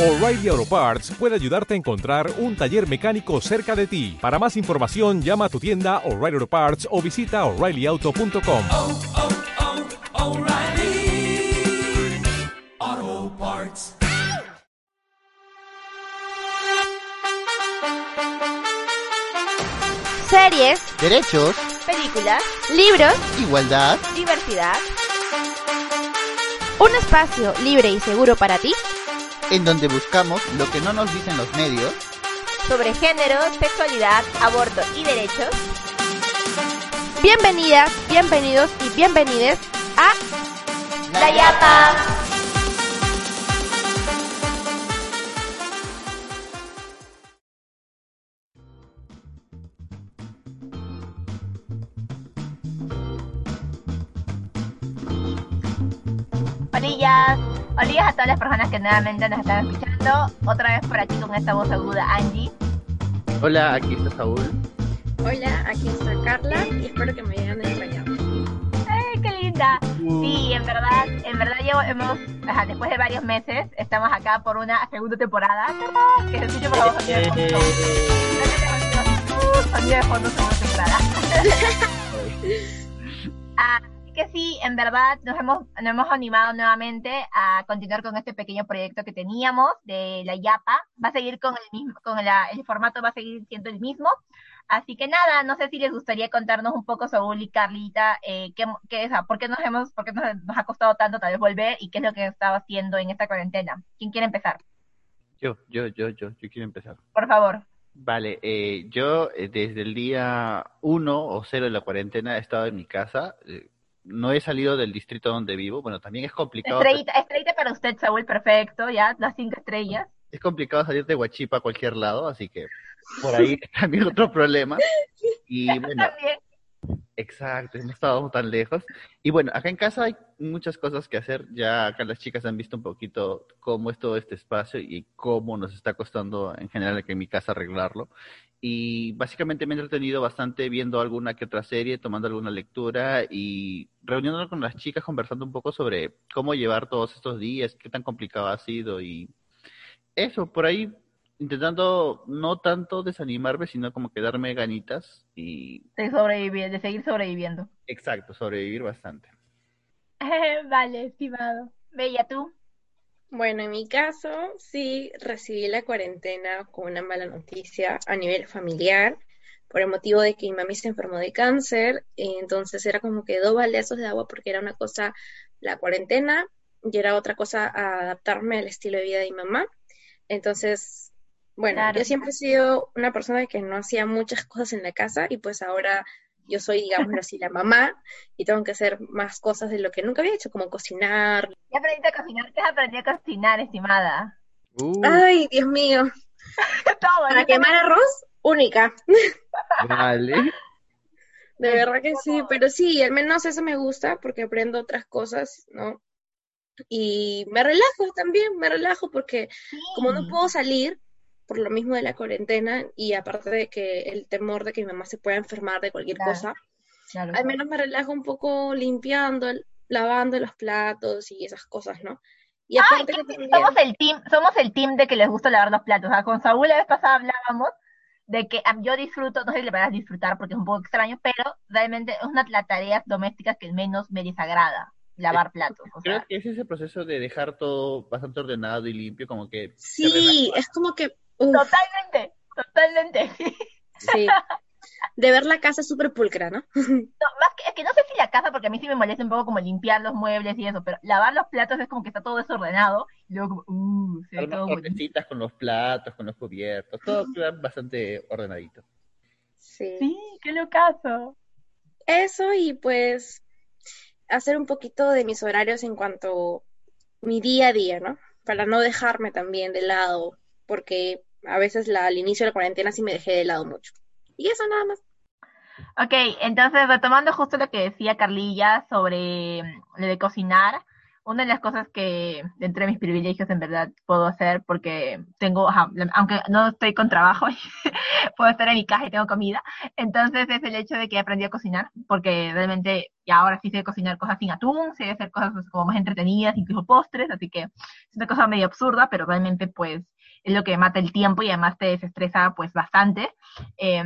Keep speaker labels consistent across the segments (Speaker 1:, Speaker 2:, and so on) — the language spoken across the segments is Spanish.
Speaker 1: O'Reilly Auto Parts puede ayudarte a encontrar un taller mecánico cerca de ti. Para más información, llama a tu tienda O'Reilly Auto Parts o visita oreillyauto.com.
Speaker 2: oh, oh, Parts.
Speaker 3: Series,
Speaker 4: Derechos,
Speaker 3: películas, libros,
Speaker 4: igualdad,
Speaker 3: diversidad. Un espacio libre y seguro para ti
Speaker 4: en donde buscamos lo que no nos dicen los medios.
Speaker 3: sobre género, sexualidad, aborto y derechos. Bienvenidas, bienvenidos y bienvenides a La Yapa. Olillas, olillas a todas las personas que nuevamente nos están escuchando. Otra vez por aquí con esta voz aguda, Angie.
Speaker 4: Hola, aquí está Saúl.
Speaker 5: Hola, aquí está Carla y espero que me hayan extrañado.
Speaker 3: ¡Ay, qué linda! Sí, en verdad, en verdad llevo, hemos, ajá, después de varios meses, estamos acá por una segunda temporada. Que se escuche por favor sonido de fondo. Uh, Sonido de fondo, segunda temporada. Ah, Así que sí, en verdad nos hemos, nos hemos animado nuevamente a continuar con este pequeño proyecto que teníamos de la YAPA. Va a seguir con el mismo, con la- el formato va a seguir siendo el mismo. Así que nada, no sé si les gustaría contarnos un poco, Saúl y Carlita, eh, qué, qué es, por qué nos hemos, por qué nos, nos ha costado tanto tal vez volver y qué es lo que estaba haciendo en esta cuarentena. ¿Quién quiere empezar?
Speaker 4: Yo, yo, yo, yo, yo quiero empezar.
Speaker 3: Por favor.
Speaker 4: Vale, eh, yo eh, desde el día uno o cero de la cuarentena he estado en mi casa. eh, no he salido del distrito donde vivo. Bueno, también es complicado.
Speaker 3: Estrellita, estrellita para usted, Saúl, perfecto, ya, las cinco estrellas.
Speaker 4: Es complicado salir de Huachipa a cualquier lado, así que por ahí también otro problema. Y bueno,
Speaker 3: También.
Speaker 4: Exacto, no estábamos tan lejos. Y bueno, acá en casa hay muchas cosas que hacer. Ya acá las chicas han visto un poquito cómo es todo este espacio y cómo nos está costando en general aquí en mi casa arreglarlo. Y básicamente me he entretenido bastante viendo alguna que otra serie, tomando alguna lectura y reuniéndonos con las chicas, conversando un poco sobre cómo llevar todos estos días, qué tan complicado ha sido y eso, por ahí intentando no tanto desanimarme, sino como que darme ganitas y
Speaker 3: De sobrevivir, de seguir sobreviviendo.
Speaker 4: Exacto, sobrevivir bastante.
Speaker 3: vale, estimado. Bella, ¿tú?
Speaker 5: Bueno, en mi caso, sí recibí la cuarentena con una mala noticia a nivel familiar, por el motivo de que mi mami se enfermó de cáncer, y entonces era como que dos baldazos de agua porque era una cosa la cuarentena y era otra cosa adaptarme al estilo de vida de mi mamá. Entonces, bueno,
Speaker 3: Claro.
Speaker 5: yo siempre he sido una persona que no hacía muchas cosas en la casa y pues ahora yo soy, digámoslo así, la mamá y tengo que hacer más cosas de lo que nunca había hecho, como cocinar,
Speaker 3: ¿Ya aprendiste a cocinar? ¿Qué has aprendido a cocinar, estimada?
Speaker 4: Uh,
Speaker 5: Ay, Dios mío.
Speaker 3: Todo,
Speaker 5: Para quemar arroz, única.
Speaker 4: vale.
Speaker 5: De verdad que sí, pero sí, al menos eso me gusta porque aprendo otras cosas, ¿no? Y me relajo también, me relajo porque como no puedo salir por lo mismo de la cuarentena y aparte de que el temor de que mi mamá se pueda enfermar de cualquier
Speaker 3: Claro.
Speaker 5: cosa,
Speaker 3: Claro.
Speaker 5: al menos me relajo un poco limpiando, lavando los platos y esas cosas, ¿no? Y
Speaker 3: Ay,
Speaker 5: aparte
Speaker 3: qué-
Speaker 5: que también...
Speaker 3: somos el team, somos el team de que les gusta lavar los platos. O sea, con Saúl la vez pasada hablábamos de que yo disfruto, no sé si le vas disfrutar porque es un poco extraño, pero realmente es una de las tareas domésticas que menos me desagrada, lavar platos. O
Speaker 4: Creo
Speaker 3: sea,
Speaker 4: que es ese proceso de dejar todo bastante ordenado y limpio, como que
Speaker 5: Sí, es como que...
Speaker 3: totalmente, totalmente.
Speaker 5: sí. De ver la casa súper pulcra, ¿no?
Speaker 3: No, más que, es que no sé si la casa, porque a mí sí me molesta un poco como limpiar los muebles y eso, pero lavar los platos es como que está todo desordenado, y luego como, uh, se ve todo bonito.
Speaker 4: con los platos, con los cubiertos, todo queda bastante ordenadito.
Speaker 5: Sí.
Speaker 3: Sí, qué locazo.
Speaker 5: Eso y pues hacer un poquito de mis horarios en cuanto mi día a día, ¿no? Para no dejarme también de lado, porque a veces la, al inicio de la cuarentena sí me dejé de lado mucho. Y eso nada más.
Speaker 3: Ok, entonces retomando justo lo que decía Carlilla sobre mm, lo de cocinar, una de las cosas que entre mis privilegios en verdad puedo hacer porque tengo, aunque no estoy con trabajo, puedo estar en mi casa y tengo comida, entonces es el hecho de que aprendí a cocinar, porque realmente ya ahora sí sé cocinar cosas sin atún, sé hacer cosas como más entretenidas, incluso postres, así que es una cosa medio absurda, pero realmente pues es lo que mata el tiempo y además te desestresa pues bastante. Eh,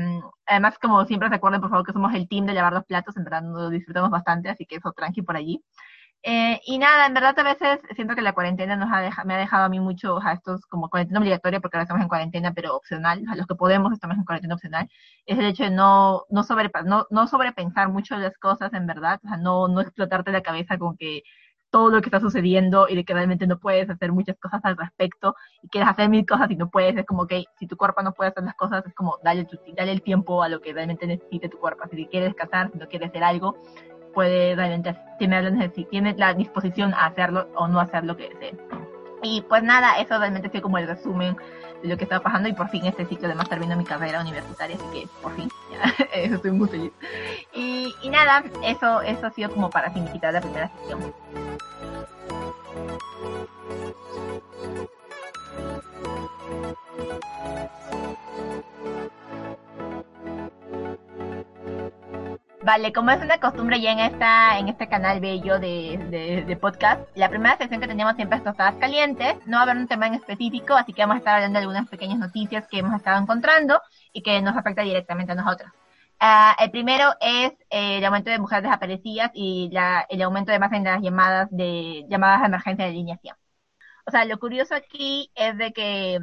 Speaker 3: además, como siempre recuerden, por favor, que somos el team de lavar los platos, en verdad nos disfrutamos bastante, así que eso tranqui por allí. Eh, y nada, en verdad a veces siento que la cuarentena nos ha me ha dejado a mí mucho, o sea, esto es como cuarentena obligatoria porque ahora estamos en cuarentena, pero opcional, a los que podemos estamos en cuarentena opcional, es el hecho de no, no, sobre, no, no sobrepensar mucho las cosas, en verdad, o sea, no, no explotarte la cabeza con que todo lo que está sucediendo y de que realmente no puedes hacer muchas cosas al respecto y quieres hacer mil cosas y no puedes, es como que si tu cuerpo no puede hacer las cosas, es como dale, dale el tiempo a lo que realmente necesite tu cuerpo, si quieres descansar, si no quieres hacer algo, puede realmente tiene la, tiene la disposición a hacerlo o no hacer lo que desee. Y pues nada, eso realmente fue como el resumen lo que estaba pasando y por fin este ciclo además terminó mi carrera universitaria, así que por fin, eso estoy muy feliz. Y, y nada, eso, eso ha sido como para significar la primera sesión. Vale, como es una costumbre ya en esta en este canal bello de, de, de, podcast, la primera sección que teníamos siempre es tostadas calientes. No va a haber un tema en específico, así que vamos a estar hablando de algunas pequeñas noticias que hemos estado encontrando y que nos afecta directamente a nosotros. Uh, el primero es eh, el aumento de mujeres desaparecidas y la, el aumento de más en las llamadas de llamadas de emergencia de línea 100. O sea, lo curioso aquí es de que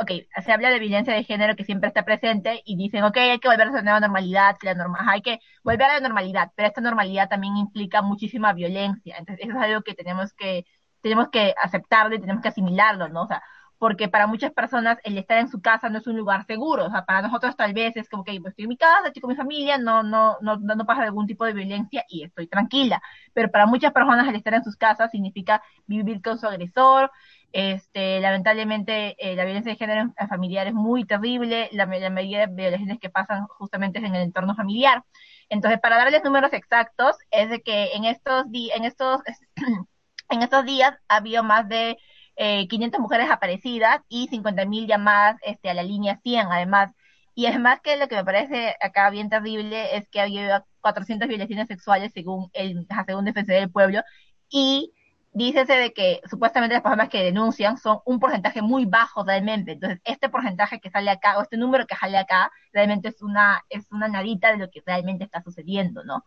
Speaker 3: ok, se habla de violencia de género que siempre está presente y dicen, ok, hay que volver a esa nueva normalidad, que la norma, hay que volver a la normalidad, pero esta normalidad también implica muchísima violencia. Entonces, eso es algo que tenemos que, tenemos que aceptarlo y tenemos que asimilarlo, ¿no? O sea, porque para muchas personas el estar en su casa no es un lugar seguro. O sea, para nosotros tal vez es como que pues, estoy en mi casa, estoy con mi familia, no, no, no, no pasa algún tipo de violencia y estoy tranquila. Pero para muchas personas el estar en sus casas significa vivir con su agresor, este, lamentablemente, eh, la violencia de género familiar es muy terrible, la, mayoría de violaciones que pasan justamente es en el entorno familiar. Entonces, para darles números exactos, es de que en estos, en estos, en estos días ha habido más de eh, 500 mujeres aparecidas y 50.000 llamadas este, a la línea 100, además. Y además que lo que me parece acá bien terrible es que ha habido 400 violaciones sexuales según el según Defensor del Pueblo y dícese de que supuestamente las personas que denuncian son un porcentaje muy bajo realmente. Entonces, este porcentaje que sale acá, o este número que sale acá, realmente es una, es una nadita de lo que realmente está sucediendo, ¿no?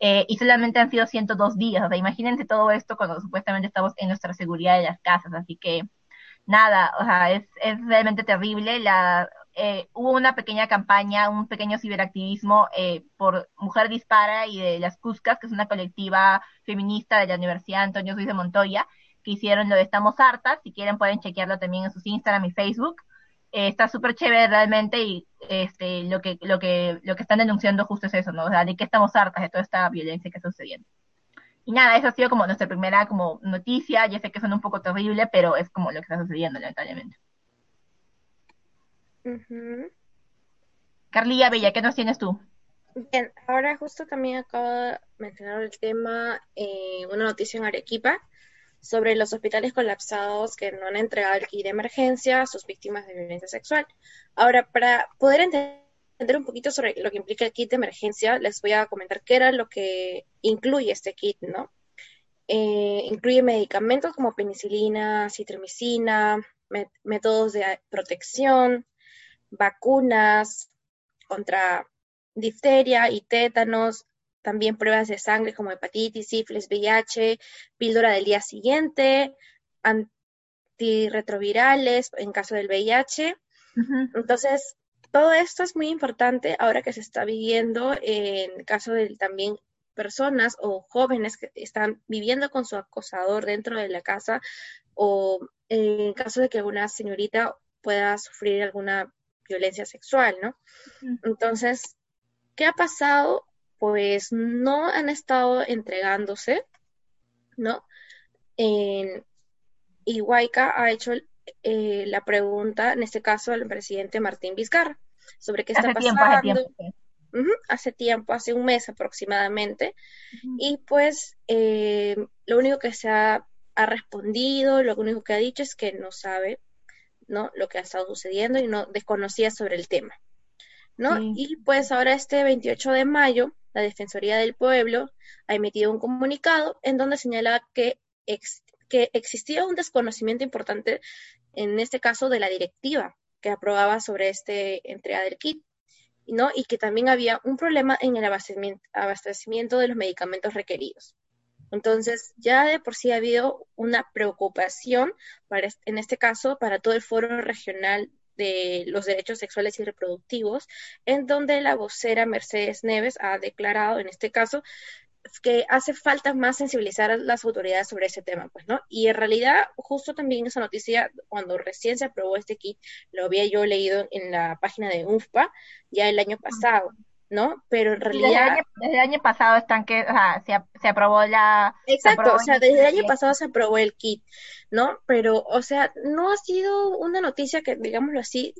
Speaker 3: Eh, y solamente han sido 102 días. O sea, imagínense todo esto cuando supuestamente estamos en nuestra seguridad de las casas. Así que, nada, o sea, es, es realmente terrible. La, eh, hubo una pequeña campaña, un pequeño ciberactivismo eh, por Mujer Dispara y de las Cuscas, que es una colectiva feminista de la Universidad Antonio Ruiz de Montoya, que hicieron lo de Estamos Hartas. Si quieren pueden chequearlo también en sus Instagram y Facebook. Eh, está súper chévere realmente y este, lo que, lo que, lo que están denunciando justo es eso, ¿no? O sea, de que estamos hartas de toda esta violencia que está sucediendo. Y nada, eso ha sido como nuestra primera como noticia. Ya sé que suena un poco terrible, pero es como lo que está sucediendo, lamentablemente.
Speaker 5: Ujú.
Speaker 3: Carlilla Bella, ¿qué nos tienes tú?
Speaker 5: Bien, ahora justo también acabo de mencionar el tema, eh, una noticia en Arequipa sobre los hospitales colapsados que no han entregado el kit de emergencia a sus víctimas de violencia sexual. Ahora, para poder entender un poquito sobre lo que implica el kit de emergencia, les voy a comentar qué era lo que incluye este kit, ¿no? Eh, incluye medicamentos como penicilina, citromicina, métodos de protección, vacunas contra difteria y tétanos, también pruebas de sangre como hepatitis, sífilis, VIH, píldora del día siguiente, antirretrovirales en caso del VIH. Entonces, todo esto es muy importante ahora que se está viviendo en caso de también personas o jóvenes que están viviendo con su acosador dentro de la casa o en caso de que una señorita pueda sufrir alguna violencia sexual, ¿no? Entonces, ¿qué ha pasado? Pues no han estado entregándose, ¿no? En, y Huayca ha hecho eh, la pregunta, en este caso al presidente Martín Vizcarra, sobre qué está
Speaker 3: Hace tiempo, hace
Speaker 5: pasando.
Speaker 3: tiempo.
Speaker 5: hace tiempo, hace un mes aproximadamente, y pues eh, lo único que se ha ha respondido, lo único que ha dicho es que no sabe, ¿no? Lo que ha estado sucediendo y no desconocía sobre el tema, ¿no?
Speaker 3: Sí.
Speaker 5: Y pues ahora este 28 de mayo, la Defensoría del Pueblo ha emitido un comunicado en donde señala que, ex- que existía un desconocimiento importante, en este caso de la directiva que aprobaba sobre este entrega del kit, ¿no? Y que también había un problema en el abastecimiento, abastecimiento de los medicamentos requeridos. Entonces, ya de por sí ha habido una preocupación, para, en este caso, para todo el foro regional de los derechos sexuales y reproductivos, en donde la vocera Mercedes Neves ha declarado, en este caso, que hace falta más sensibilizar a las autoridades sobre ese tema, pues, ¿no? Y en realidad, justo también esa noticia, cuando recién se aprobó este kit, lo había yo leído en la página de UNFPA ya el año pasado, ¿no? Pero en
Speaker 3: Y desde el
Speaker 5: realidad...
Speaker 3: año, desde el año pasado están que, o sea, se, se aprobó la...
Speaker 5: Exacto,
Speaker 3: aprobó
Speaker 5: o sea, desde el año pasado se aprobó el kit, ¿no? Pero, o sea, no ha sido una noticia que, digámoslo así,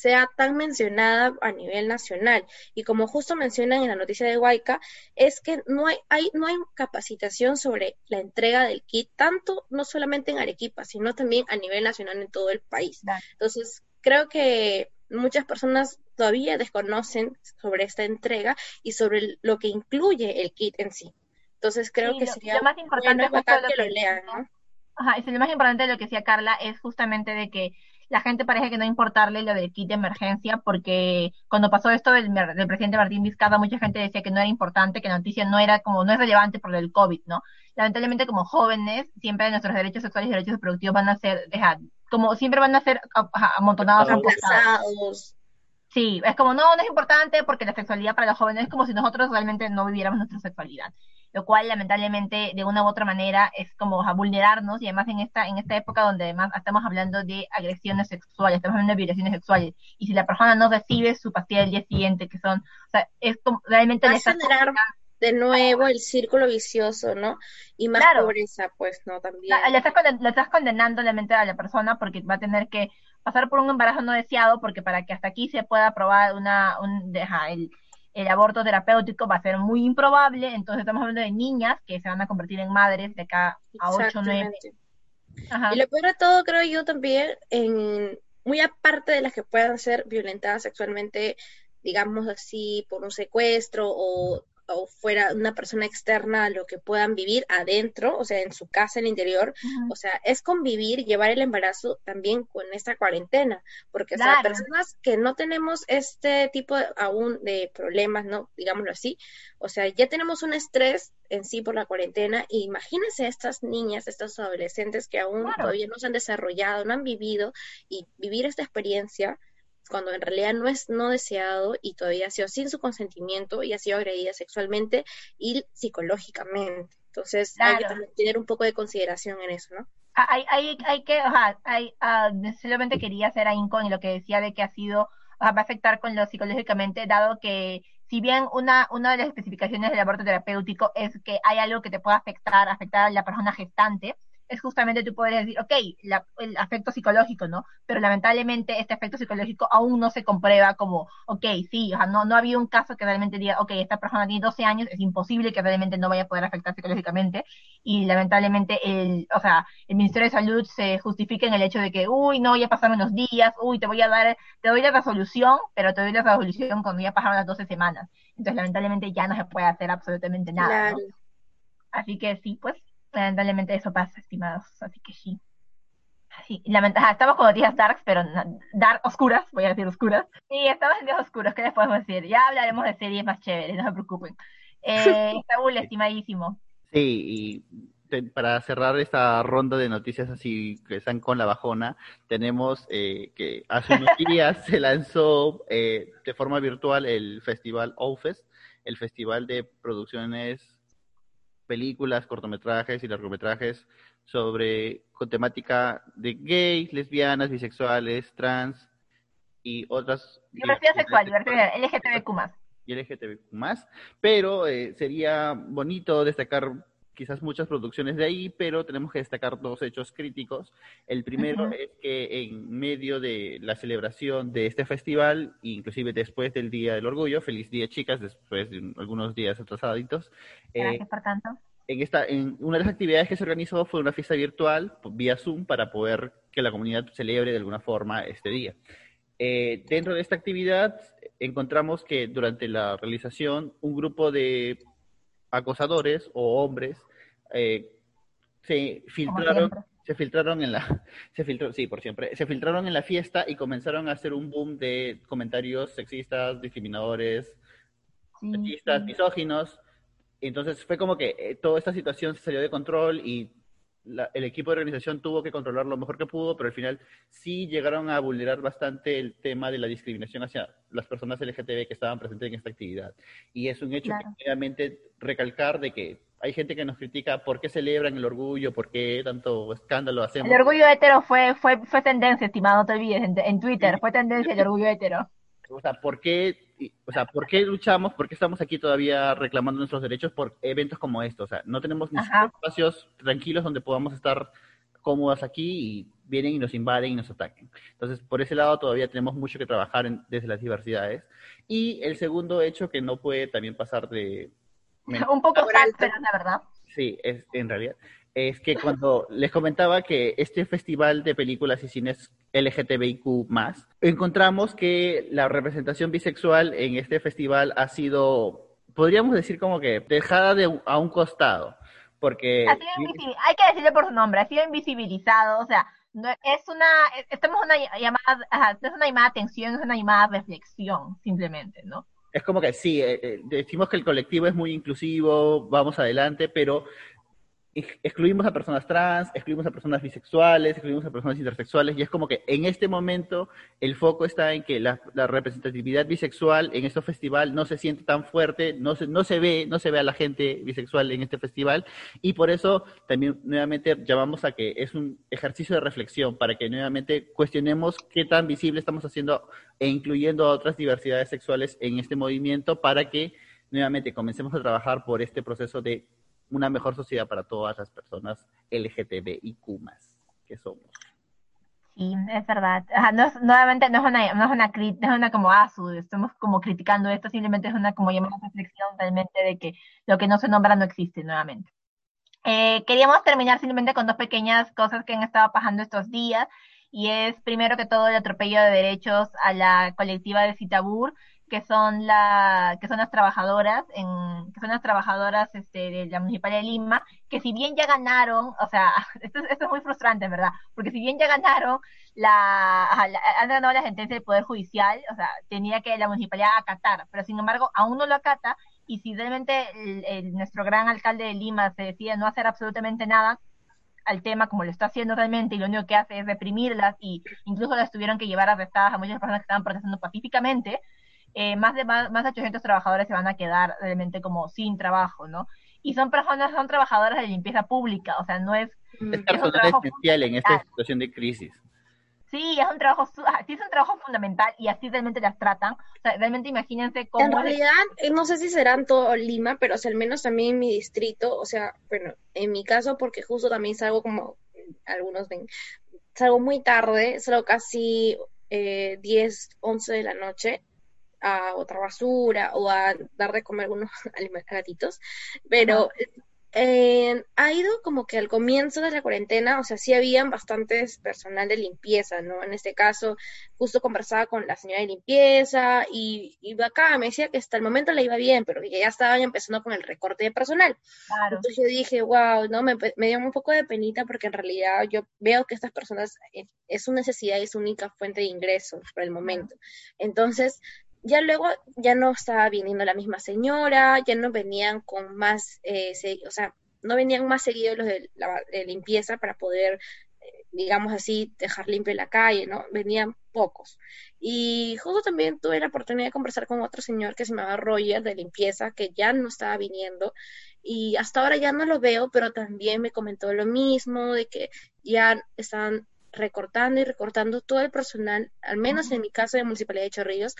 Speaker 5: sea tan mencionada a nivel nacional. Y como justo mencionan en la noticia de Huayca, es que no hay, hay, no hay capacitación sobre la entrega del kit, tanto no solamente en Arequipa, sino también a nivel nacional en todo el país. Entonces, creo que muchas personas todavía desconocen sobre esta entrega y sobre lo que incluye el kit en sí. Entonces, creo
Speaker 3: Sí,
Speaker 5: que
Speaker 3: lo-
Speaker 5: sería
Speaker 3: lo más importante
Speaker 5: bueno,
Speaker 3: es lo
Speaker 5: que lo lean, ¿no?
Speaker 3: Ajá, y lo más importante de lo que decía Carla es justamente de que la gente parece que no importarle lo del kit de emergencia, porque cuando pasó esto del, presidente Martín Vizcarra, mucha gente decía que no era importante, que la noticia no era como, no es relevante por del COVID, ¿no? Lamentablemente, como jóvenes, siempre nuestros derechos sexuales y derechos reproductivos van a ser, deja, como siempre van a ser amontonados. Sí, es como, no, no es importante porque la sexualidad para los jóvenes es como si nosotros realmente no viviéramos nuestra sexualidad. Lo cual, lamentablemente, de una u otra manera, es como a vulnerarnos y además en esta, en esta época donde además estamos hablando de agresiones sexuales, estamos hablando de violaciones sexuales. Y si la persona no recibe su pastilla el día siguiente, que son, o sea, es como, realmente
Speaker 5: Va a generar de nuevo el círculo vicioso, ¿no? Y más
Speaker 3: Claro.
Speaker 5: pobreza, pues, ¿no? También.
Speaker 3: La- estás le estás condenando la mente a la persona porque va a tener que pasar por un embarazo no deseado porque para que hasta aquí se pueda aprobar una, un, deja, el, el aborto terapéutico va a ser muy improbable, entonces estamos hablando de niñas que se van a convertir en madres de acá a 8 o 9.
Speaker 5: Exactamente.
Speaker 3: Ajá.
Speaker 5: Y lo peor de todo, creo yo también, en, muy aparte de las que puedan ser violentadas sexualmente, digamos así, por un secuestro o, o fuera una persona externa a lo que puedan vivir adentro, o sea, en su casa, en el interior, o sea, es convivir, llevar el embarazo también con esta cuarentena, porque o sea,
Speaker 3: Claro.
Speaker 5: personas que no tenemos este tipo de- aún de problemas, ¿no? Digámoslo así, o sea, ya tenemos un estrés en sí por la cuarentena, y imagínense estas niñas, estos adolescentes que aún
Speaker 3: Claro.
Speaker 5: todavía no se han desarrollado, no han vivido, y vivir esta experiencia cuando en realidad no es no deseado y todavía ha sido sin su consentimiento y ha sido agredida sexualmente y psicológicamente. Entonces hay que también tener un poco de consideración en eso, ¿no?
Speaker 3: Ah, hay, hay, hay que, o sea, hay, ah, solamente quería hacer ahí con lo que decía de que ha sido, o sea, va a afectar con lo psicológicamente, dado que si bien una, una de las especificaciones del aborto terapéutico es que hay algo que te pueda afectar, afectar a la persona gestante, es justamente tú podrías decir, ok, la- el afecto psicológico, ¿no? Pero lamentablemente este afecto psicológico aún no se comprueba como, ok, sí, o sea, no, no ha habido un caso que realmente diga, ok, esta persona tiene 12 años, es imposible que realmente no vaya a poder afectar psicológicamente, y lamentablemente el, o sea, el Ministerio de Salud se justifica en el hecho de que, uy, no, ya pasaron unos días, uy, te voy a dar, te doy la resolución, pero te doy la resolución cuando ya pasaron las 12 semanas. Entonces, lamentablemente ya no se puede hacer absolutamente nada, ¿no?
Speaker 5: Claro.
Speaker 3: Así que sí, pues, lamentablemente eso pasa, estimados. Así que sí. Sí, lamenta- estamos con noticias darks, pero no- dark oscuras, voy a decir oscuras. Sí, estamos en días oscuros, ¿qué les podemos decir? Ya hablaremos de series más chéveres, no se preocupen. Eh, Saúl, estimadísimo.
Speaker 4: Sí, y para cerrar esta ronda de noticias así que están con la bajona, tenemos eh, que hace unos días se lanzó eh, de forma virtual el festival OFES, el festival de producciones, películas, cortometrajes y largometrajes sobre con temática de gays, lesbianas, bisexuales, trans y otras
Speaker 3: Diversidad sexual, diversidad LGTBQ
Speaker 4: y LGTBQ pero eh, sería bonito destacar quizás muchas producciones de ahí, pero tenemos que destacar dos hechos críticos. El primero es que en medio de la celebración de este festival, inclusive después del Día del Orgullo, feliz día chicas, después de un- algunos días atrasaditos, eh,
Speaker 3: por tanto.
Speaker 4: en, esta, en una de las actividades que se organizó fue una fiesta virtual vía Zoom para poder que la comunidad celebre de alguna forma este día. Eh, dentro de esta actividad encontramos que durante la realización un grupo de acosadores o hombres eh, se filtraron se filtraron en la se filtró sí por siempre se filtraron en la fiesta y comenzaron a hacer un boom de comentarios sexistas discriminadores machistas misóginos. Entonces fue como que eh, toda esta situación se salió de control y la- el equipo de organización tuvo que controlar lo mejor que pudo, pero al final sí llegaron a vulnerar bastante el tema de la discriminación hacia las personas LGTB que estaban presentes en esta actividad. Y es un hecho
Speaker 3: Claro.
Speaker 4: que obviamente recalcar de que hay gente que nos critica por qué celebran el orgullo, por qué tanto escándalo hacemos.
Speaker 3: El orgullo hetero fue, fue, fue tendencia, estimado, no te olvides, en, en Twitter, fue tendencia el orgullo hetero.
Speaker 4: O sea, ¿por qué, y- o sea, ¿por qué luchamos? ¿Por qué estamos aquí todavía reclamando nuestros derechos por eventos como estos? O sea, no tenemos ni espacios tranquilos donde podamos estar cómodas aquí y vienen y nos invaden y nos ataquen. Entonces, por ese lado todavía tenemos mucho que trabajar en- desde las diversidades. Y el segundo hecho que no puede también pasar de...
Speaker 3: Un poco
Speaker 5: alto.
Speaker 3: la verdad.
Speaker 4: Sí, es, en realidad. Es que cuando les comentaba que este festival de películas y cines LGTBIQ encontramos que la representación bisexual en este festival ha sido, podríamos decir como que dejada de, a un costado. Porque
Speaker 3: Ha sido invisi- hay que decirle por su nombre, ha sido invisibilizado, o sea, no, es una, es- estamos una llamada, ajá, es una llamada de atención, es una llamada de reflexión, simplemente, ¿no?
Speaker 4: es como que sí, eh, eh, decimos que el colectivo es muy inclusivo, vamos adelante, pero excluimos a personas trans, excluimos a personas bisexuales, excluimos a personas intersexuales, y es como que en este momento el foco está en que la, representatividad bisexual en este festival no se siente tan fuerte, no se, no se ve, no se ve a la gente bisexual en este festival, y por eso también nuevamente llamamos a que es un ejercicio de reflexión para que nuevamente cuestionemos qué tan visible estamos haciendo e incluyendo a otras diversidades sexuales en este movimiento para que nuevamente comencemos a trabajar por este proceso de una mejor sociedad para todas las personas LGTBIQ que somos.
Speaker 3: Sí, es verdad. No es, nuevamente no es una, no es una, no es una como ASU, estamos como criticando esto, simplemente es una como llamada reflexión realmente de que lo que no se nombra no existe nuevamente. Eh, queríamos terminar simplemente con dos pequeñas cosas que han estado pasando estos días, y es primero que todo el atropello de derechos a la colectiva de Citabur, que son la, que son las trabajadoras, en, que son las trabajadoras este, de la Municipalidad de Lima, que si bien ya ganaron, o sea, esto, es- esto es muy frustrante, ¿verdad? Porque si bien ya ganaron, la, la- han ganado la sentencia del Poder Judicial, o sea, tenía que la municipalidad acatar, pero sin embargo aún no lo acata, y si realmente el- el- nuestro gran alcalde de Lima se decide no hacer absolutamente nada al tema como lo está haciendo realmente, y lo único que hace es reprimirlas, y incluso las tuvieron que llevar arrestadas a muchas personas que estaban protestando pacíficamente, eh, más de más, más de 800 trabajadores se van a quedar realmente como sin trabajo, ¿no? Y son personas, son trabajadoras de limpieza pública, o sea, no es
Speaker 4: Es
Speaker 5: Mm,
Speaker 3: un
Speaker 4: personal
Speaker 3: trabajo
Speaker 4: esencial en esta situación de crisis.
Speaker 3: Sí, es un trabajo, ajá, sí es un trabajo fundamental y así realmente las tratan. O sea, realmente imagínense cómo
Speaker 5: En
Speaker 3: es-
Speaker 5: realidad, eh, no sé si serán todo Lima, pero o sea, al menos también en mi distrito, o sea, bueno, en mi caso, porque justo también salgo como algunos ven, salgo muy tarde, salgo casi eh, 10, 11 de la noche a otra basura o a dar de comer algunos alima- gatitos, pero eh, ha ido como que al comienzo de la cuarentena, o sea, sí habían bastantes personal de limpieza, ¿no? En este caso, justo conversaba con la señora de limpieza y iba acá, me decía que hasta el momento le iba bien, pero que ya estaban empezando con el recorte de personal.
Speaker 3: claro,
Speaker 5: Entonces yo dije, wow, ¿no? Me, me dio un poco de penita porque en realidad yo veo que estas personas eh, es su necesidad y es su única fuente de ingresos por el momento. Entonces, ya luego ya no estaba viniendo la misma señora, ya no venían con más, eh, o sea, no venían más seguidos los de, la, limpieza para poder, eh, digamos así, dejar limpio la calle, ¿no? Venían pocos. Y justo también tuve la oportunidad de conversar con otro señor que se llamaba Roger de limpieza, que ya no estaba viniendo y hasta ahora ya no lo veo, pero también me comentó lo mismo, de que ya están recortando y recortando todo el personal, al menos en mi caso de Municipalidad de Chorrillos,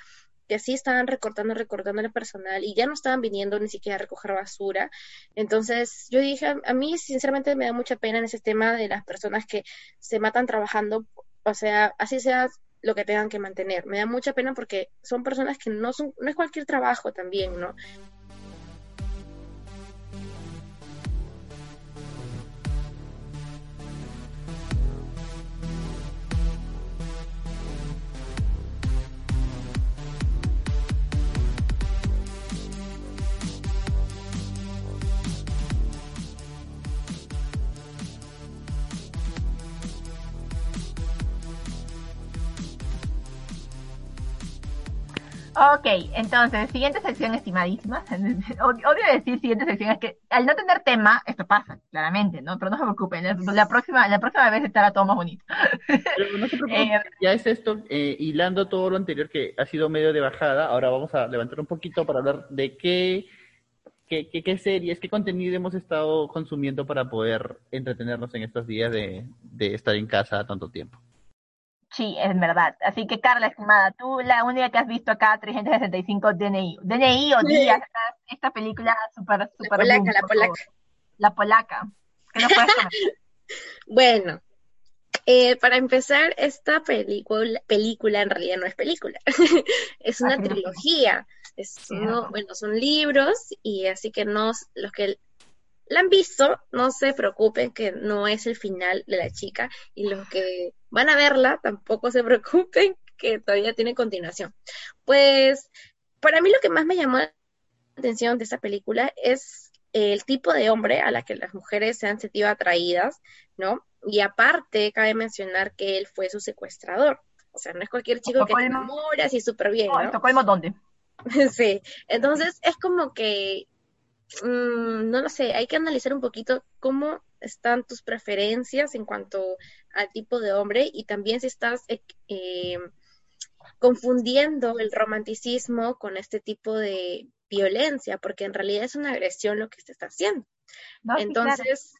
Speaker 5: que sí estaban recortando, recortando el personal y ya no estaban viniendo ni siquiera a recoger basura. Entonces yo dije, a, mí sinceramente me da mucha pena en ese tema de las personas que se matan trabajando, o sea, así sea lo que tengan que mantener. Me da mucha pena porque son personas que no son, no es cualquier trabajo también, ¿no?
Speaker 3: Ok, entonces, siguiente sección, estimadísima. Odio odio decir siguiente sección, es que al no tener tema, esto pasa, claramente, ¿no? Pero no se preocupen, la- la próxima, la próxima vez estará todo más bonito.
Speaker 4: Pero no se preocupen,
Speaker 3: Eh,
Speaker 4: ya es esto, eh, hilando todo lo anterior que ha sido medio de bajada, ahora vamos a levantar un poquito para hablar de qué, qué, qué, qué series, qué contenido hemos estado consumiendo para poder entretenernos en estos días de, de estar en casa tanto tiempo.
Speaker 3: Sí, es verdad. Así que, Carla, estimada, tú la única que has visto acá, 365 DNI. DNI o Díaz, esta, esta película súper,
Speaker 5: La
Speaker 3: súper
Speaker 5: polaca,
Speaker 3: boom,
Speaker 5: la
Speaker 3: por
Speaker 5: polaca.
Speaker 3: La polaca. ¿Qué nos puedes comentar?
Speaker 5: Bueno, eh, para empezar, esta película, película en realidad no es película, es una
Speaker 3: trilogía.
Speaker 5: Es
Speaker 3: Sí,
Speaker 5: uno-
Speaker 3: ajá.
Speaker 5: bueno, son libros y así que no, los que la han visto, no se preocupen que no es el final de la chica y los que van a verla tampoco se preocupen que todavía tiene continuación. Pues para mí lo que más me llamó la atención de esta película es el tipo de hombre a la que las mujeres se han sentido atraídas, ¿no? Y aparte, cabe mencionar que él fue su secuestrador. O sea, no es cualquier chico que te enamoras y súper bien, ¿no?
Speaker 3: ¿Estocolmo dónde?
Speaker 5: Sí, entonces es como que, mm, no lo sé, hay que analizar un poquito cómo están tus preferencias en cuanto al tipo de hombre y también si estás eh, eh, confundiendo el romanticismo con este tipo de violencia, porque en realidad es una agresión lo que se está haciendo.
Speaker 3: No, sí, claro.
Speaker 5: Entonces,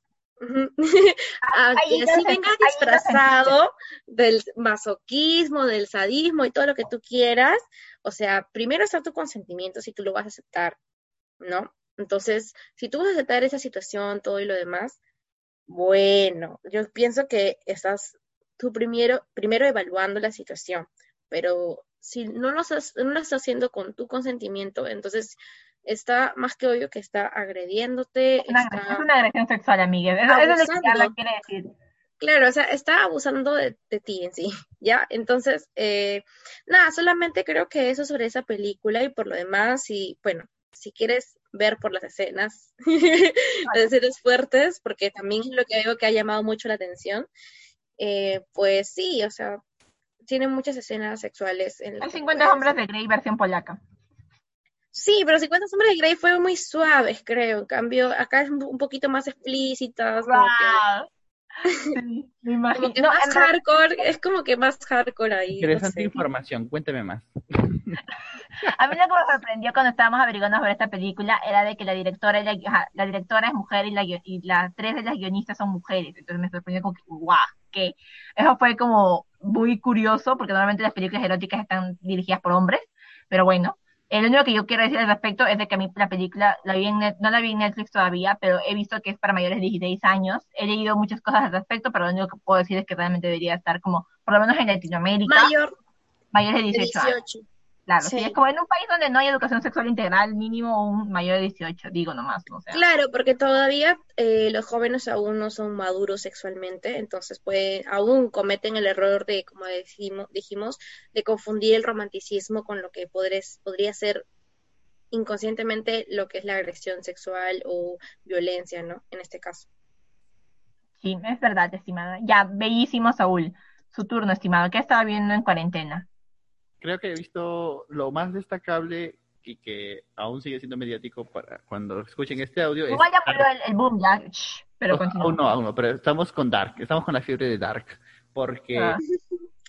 Speaker 5: aunque
Speaker 3: hilos
Speaker 5: sí
Speaker 3: en-
Speaker 5: venga disfrazado del masoquismo, del sadismo y todo lo que tú quieras, o sea, primero está tu consentimiento si tú lo vas a aceptar, ¿no? Entonces, si tú vas a aceptar esa situación, todo y lo demás, bueno, yo pienso que estás tú primero, primero evaluando la situación, pero si no lo estás, no lo estás haciendo con tu consentimiento, entonces está más que obvio que está agrediéndote,
Speaker 3: Una
Speaker 5: está-
Speaker 3: agresión- es una agresión sexual, amiga. Eso, eso es lo que. Carla quiere decir.
Speaker 5: Claro, o sea, está abusando de, de ti en sí, ¿ya? Entonces, eh, nada, solamente creo que eso sobre esa película y por lo demás, y bueno, si quieres ver por las escenas, las escenas fuertes, porque también es lo que veo que ha llamado mucho la atención, eh, pues sí, o sea, tiene muchas escenas sexuales en
Speaker 3: Hay
Speaker 5: que
Speaker 3: 50
Speaker 5: puedes-
Speaker 3: hombres de Grey versión polaca.
Speaker 5: Sí, pero 50 sombras de Grey fueron muy suaves, creo. En cambio, acá es un, poquito más explícitas, como que,
Speaker 3: Sí, me imagino.
Speaker 5: como que
Speaker 3: No,
Speaker 5: más hardcore, es como que más hardcore ahí. no
Speaker 4: Interesante
Speaker 5: sé.
Speaker 4: información, cuénteme más.
Speaker 3: A mí lo que me sorprendió cuando estábamos averiguando sobre esta película era de que la directora, y la, ajá, la directora es mujer y, la, y las tres de las guionistas son mujeres. Entonces me sorprendió como que, guau, que eso fue como muy curioso porque normalmente las películas eróticas están dirigidas por hombres. Pero bueno, el único que yo quiero decir al respecto es de que a mí la película la vi en Net- no la vi en Netflix todavía, pero he visto que es para mayores de 16 años. He leído muchas cosas al respecto, pero lo único que puedo decir es que realmente debería estar como, por lo menos en Latinoamérica,
Speaker 5: Mayor
Speaker 3: mayores de
Speaker 5: de
Speaker 3: 18 años.
Speaker 5: 18.
Speaker 3: Claro,
Speaker 5: Sí.
Speaker 3: es como en un país donde no hay educación sexual integral, mínimo un mayor de 18, digo nomás, o sea.
Speaker 5: Claro, porque todavía eh, los jóvenes aún no son maduros sexualmente, entonces pueden, aún cometen el error de, como decimos, dijimos, de confundir el romanticismo con lo que podres- podría ser inconscientemente lo que es la agresión sexual o violencia, ¿no? En este caso.
Speaker 3: Sí, es verdad, estimada. Ya, bellísimo Saúl. Su turno, estimado. ¿Qué estaba viendo en cuarentena?
Speaker 4: Creo que he visto lo más destacable y que aún sigue siendo mediático para cuando escuchen este audio. es
Speaker 3: Igual ya
Speaker 4: Dark.
Speaker 3: murió el, el boom, ya. shh, pero
Speaker 4: O-
Speaker 3: continúa.
Speaker 4: Aún no, aún no, pero estamos con Dark, estamos con la fiebre de Dark, porque,
Speaker 3: Ah,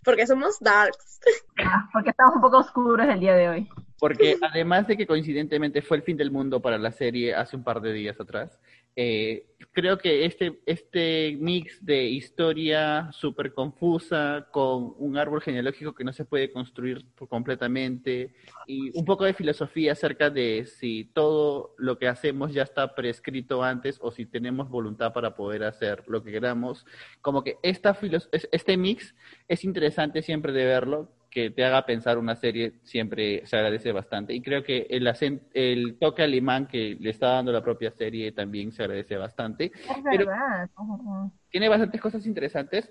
Speaker 5: Porque somos darks.
Speaker 3: ah, porque estamos un poco oscuros el día de hoy.
Speaker 4: porque además de que coincidentemente fue el fin del mundo para la serie hace un par de días atrás, eh, creo que este, este mix de historia súper confusa con un árbol genealógico que no se puede construir completamente y un poco de filosofía acerca de si todo lo que hacemos ya está prescrito antes o si tenemos voluntad para poder hacer lo que queramos, como que esta este mix es interesante siempre de verlo, que te haga pensar una serie siempre se agradece bastante. Y creo que el, acen- el toque alemán que le está dando la propia serie también se agradece bastante.
Speaker 3: Es
Speaker 4: Pero-
Speaker 3: verdad.
Speaker 4: Tiene bastantes cosas interesantes.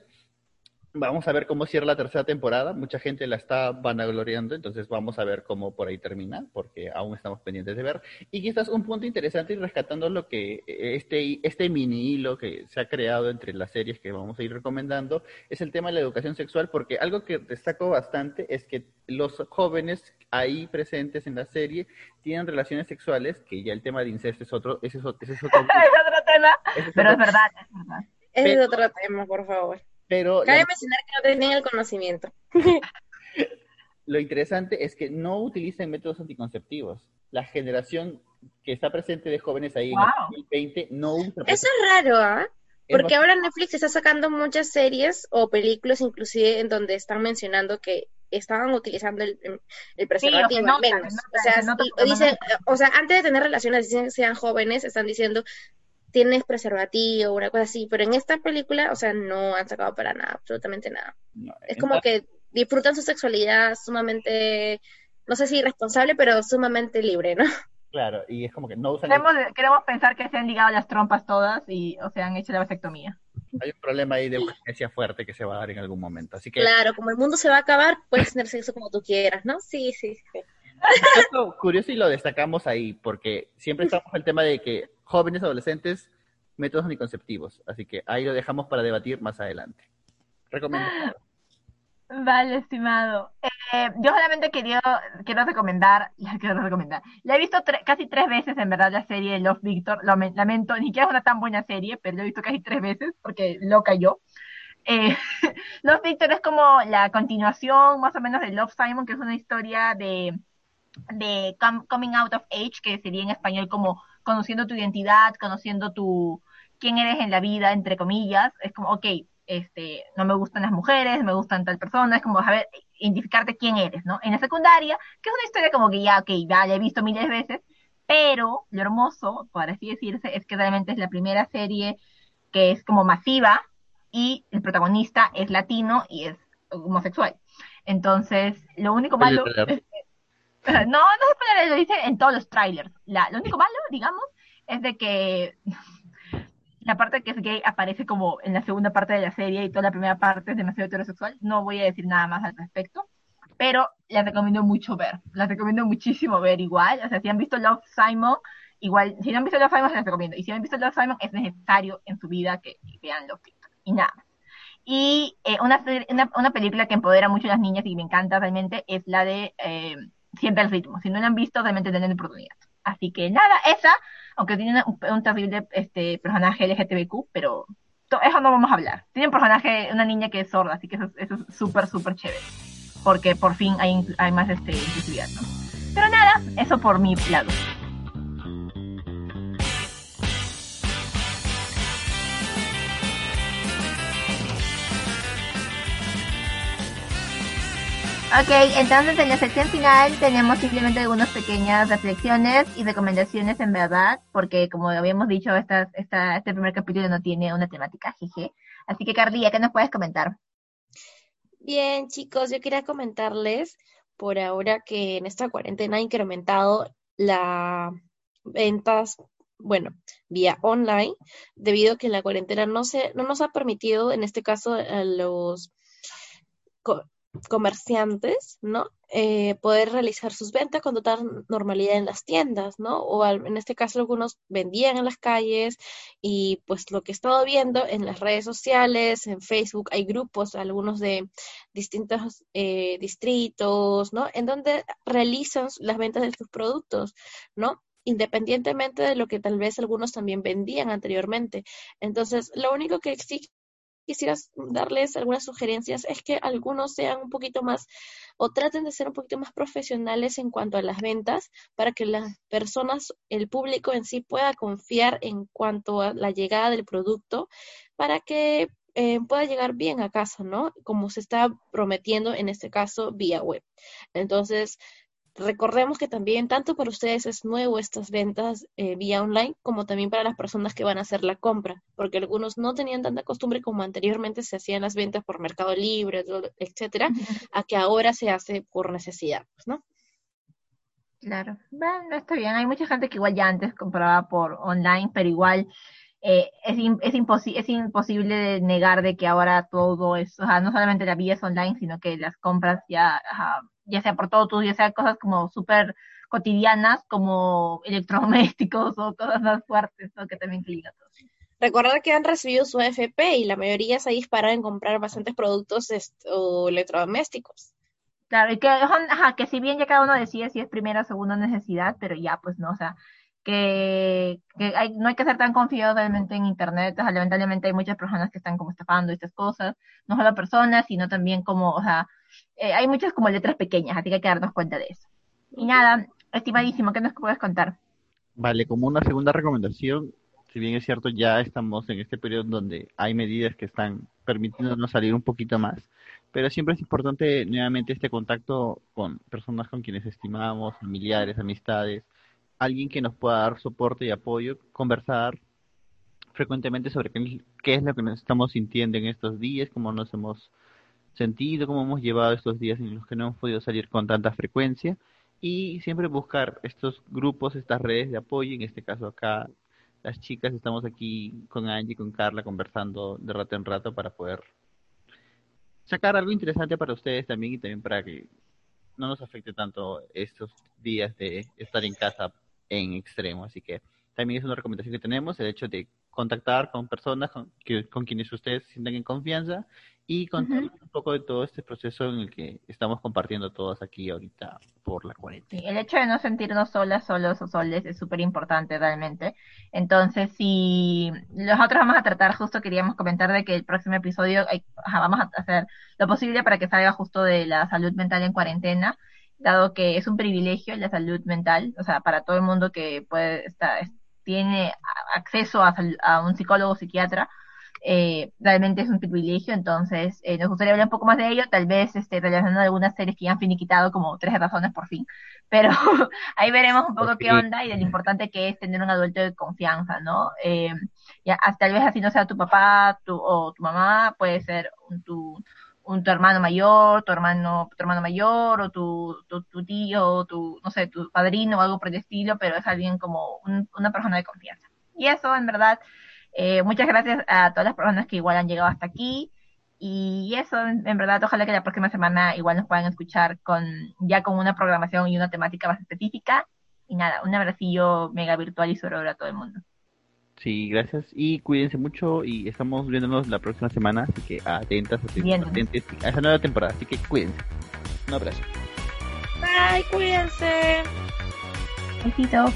Speaker 4: Vamos a ver cómo cierra la tercera temporada. Mucha gente la está vanagloriando, entonces vamos a ver cómo por ahí termina, porque aún estamos pendientes de ver. Y quizás un punto interesante y rescatando lo que este, este mini hilo que se ha creado entre las series que vamos a ir recomendando es el tema de la educación sexual, porque algo que destaco bastante es que los jóvenes ahí presentes en la serie tienen relaciones sexuales, que ya el tema de incesto es otro, ese es otro, ese es otro,
Speaker 3: es otro tema,
Speaker 4: ese es
Speaker 3: pero es
Speaker 4: otro-
Speaker 3: verdad, es verdad.
Speaker 5: Ese es otro tema, por favor.
Speaker 4: Pero
Speaker 5: Cabe
Speaker 4: la-
Speaker 5: mencionar que no tenían el conocimiento.
Speaker 4: lo interesante es que no utilizan métodos anticonceptivos. La generación que está presente de jóvenes ahí en
Speaker 3: Wow.
Speaker 4: el 2020 no usa
Speaker 5: Eso es raro, ¿ah?
Speaker 4: Es
Speaker 5: Porque ahora Netflix está sacando muchas series o películas inclusive en donde están mencionando que estaban utilizando el, el preservativo menos.
Speaker 3: se nota,
Speaker 5: o sea,
Speaker 3: se nota
Speaker 5: dicen, o sea, antes de tener relaciones, dicen que sean jóvenes, están diciendo tienes preservativo, una cosa así, pero en esta película, o sea, no han sacado para nada, absolutamente nada.
Speaker 4: no,
Speaker 5: Es como que disfrutan su sexualidad sumamente, no sé si irresponsable, pero sumamente libre, ¿no?
Speaker 4: Claro, y es como que no usan el-
Speaker 3: Queremos, queremos pensar que se han ligado las trompas todas y o se han hecho la vasectomía.
Speaker 4: hay un problema ahí de urgencia fuerte que se va a dar en algún momento. Así que
Speaker 5: Claro, como el mundo se va a acabar, puedes tener sexo como tú quieras, ¿no? Sí, sí, sí.
Speaker 4: Esto curioso y lo destacamos ahí, porque siempre estamos el tema de que jóvenes, adolescentes, métodos anticonceptivos. Así que ahí lo dejamos para debatir más adelante. Recomiendo.
Speaker 3: Vale, estimado. Eh, yo solamente quería, quiero recomendar, quiero recomendar. La he visto casi tres veces, en verdad, la serie Love Victor. Lo me- lamento, ni siquiera es una tan buena serie, pero la he visto casi tres veces porque loca yo. Eh, Love Victor es como la continuación, más o menos, de Love Simon, que es una historia de, de com- coming out of age, que sería en español como conociendo tu identidad, conociendo tu quién eres en la vida, entre comillas. Es como, ok, este, no me gustan las mujeres, me gustan tal persona, es como, a ver, identificarte quién eres, ¿no? En la secundaria, que es una historia como que ya, ok, ya la he visto miles de veces, pero lo hermoso, por así decirse, es que realmente es la primera serie que es como masiva y el protagonista es latino y es homosexual. Entonces, lo único malo no, no se puede lo dice en todos los trailers. La, lo único malo, digamos, es de que la parte que es gay aparece como en la segunda parte de la serie y toda la primera parte es demasiado heterosexual. No voy a decir nada más al respecto, pero la recomiendo mucho ver. La recomiendo muchísimo ver igual. O sea, si han visto Love Simon, igual, si no han visto Love Simon, se las recomiendo. Y si han visto Love Simon, es necesario en su vida que, vean Love Victor. Y nada. Y eh, una, una película que empodera mucho a las niñas y me encanta realmente es la de eh, Siempre al ritmo. Si no la han visto, realmente tienen oportunidad. Así que nada, esa, aunque tiene un, un terrible este, personaje LGTBQ, pero eso no vamos a hablar. Tiene un personaje, una niña que es sorda, así que eso, es- eso es súper, súper chévere. Porque por fin hay, hay más este, inclusividad, ¿no? Pero nada, eso por mi lado. Ok, entonces en la sección final tenemos simplemente algunas pequeñas reflexiones y recomendaciones en verdad, porque como habíamos dicho, esta, esta, este primer capítulo no tiene una temática, jeje. Así que Carlía, ¿qué nos puedes comentar?
Speaker 5: Bien, chicos, yo quería comentarles por ahora que en esta cuarentena ha incrementado las ventas, bueno, vía online, debido a que la cuarentena no se, no nos ha permitido, en este caso, los comerciantes, ¿no? Eh, poder realizar sus ventas con total normalidad en las tiendas, ¿no? O en este caso algunos vendían en las calles y pues lo que he estado viendo en las redes sociales, en Facebook, hay grupos, algunos de distintos eh, distritos, ¿no? En donde realizan las ventas de sus productos, ¿no? Independientemente de lo que tal vez algunos también vendían anteriormente. Entonces, lo único que sí quisiera darles algunas sugerencias es que algunos sean un poquito más o traten de ser un poquito más profesionales en cuanto a las ventas para que las personas, el público en sí pueda confiar en cuanto a la llegada del producto para que eh, pueda llegar bien a casa, ¿no? Como se está prometiendo en este caso vía web. Entonces, recordemos que también tanto para ustedes es nuevo estas ventas eh, vía online como también para las personas que van a hacer la compra, porque algunos no tenían tanta costumbre como anteriormente se hacían las ventas por Mercado Libre, etcétera, a que ahora se hace por necesidad, pues, ¿no?
Speaker 3: Claro, bueno, está bien. Hay mucha gente que igual ya antes compraba por online, pero igual eh, es, es, imposi- es imposible negar de que ahora todo es, o sea, no solamente la vida es online, sino que las compras ya, ajá, ya sea por todo tú, ya sea cosas como súper cotidianas, como electrodomésticos o cosas más fuertes, ¿no? que también clican todo.
Speaker 5: Recordar que han recibido su AFP y la mayoría se ha disparado en comprar bastantes productos est- o electrodomésticos.
Speaker 3: Claro, y que, ajá, que si bien ya cada uno decide si es primera o segunda necesidad, pero ya, pues no, o sea, que, hay, no hay que ser tan confiados realmente en Internet, o sea, lamentablemente hay muchas personas que están como estafando estas cosas, no solo personas, sino también como, o sea, eh, hay muchas como letras pequeñas, así que hay que darnos cuenta de eso. Y nada, estimadísimo, ¿qué nos puedes contar?
Speaker 4: Vale, como una segunda recomendación, si bien es cierto, ya estamos en este periodo donde hay medidas que están permitiéndonos salir un poquito más, pero siempre es importante nuevamente este contacto con personas con quienes estimamos, familiares, amistades, alguien que nos pueda dar soporte y apoyo, conversar frecuentemente sobre qué, es lo que nos estamos sintiendo en estos días, cómo nos hemos sentido, cómo hemos llevado estos días en los que no hemos podido salir con tanta frecuencia. Y siempre buscar estos grupos, estas redes de apoyo, en este caso acá las chicas estamos aquí con Angie, con Carla conversando de rato en rato para poder sacar algo interesante para ustedes también y también para que no nos afecte tanto estos días de estar en casa en extremo. Así que también es una recomendación que tenemos, el hecho de contactar con personas con, que, con quienes ustedes se sientan en confianza y contarles un poco de todo este proceso en el que estamos compartiendo todos aquí ahorita por la cuarentena.
Speaker 3: Sí, el hecho de no sentirnos solas, solos o soles es súper importante realmente. Entonces, si nosotros vamos a tratar, justo queríamos comentar de que el próximo episodio hay- vamos a hacer lo posible para que salga justo de la salud mental en cuarentena, dado que es un privilegio la salud mental, o sea, para todo el mundo que puede estar, tiene acceso a, a un psicólogo o psiquiatra, eh, realmente es un privilegio, entonces eh, nos gustaría hablar un poco más de ello, tal vez este, relacionando algunas series que ya han finiquitado como Tres Razones por fin, pero ahí veremos un poco qué onda y de lo importante que es tener un adulto de confianza, ¿no? Eh, ya, hasta tal vez así no sea tu papá tu, o tu mamá, puede ser un, tu, un, tu hermano mayor, tu hermano, tu hermano mayor, o tu, tu, tu tío, o tu, no sé, tu padrino o algo por el estilo, pero es alguien como un- una persona de confianza. Y eso, en verdad, eh, muchas gracias a todas las personas que igual han llegado hasta aquí. Y eso, en, verdad, ojalá que la próxima semana igual nos puedan escuchar con ya con una programación y una temática más específica. Y nada, un abracillo mega virtual y sororo a todo el mundo.
Speaker 4: Sí, gracias y cuídense mucho y estamos viéndonos la próxima semana, así que atentas, atentos,
Speaker 3: Viéndonos.
Speaker 4: atentos a esa nueva temporada, así que cuídense. Un abrazo.
Speaker 5: Bye, cuídense.
Speaker 3: Besitos.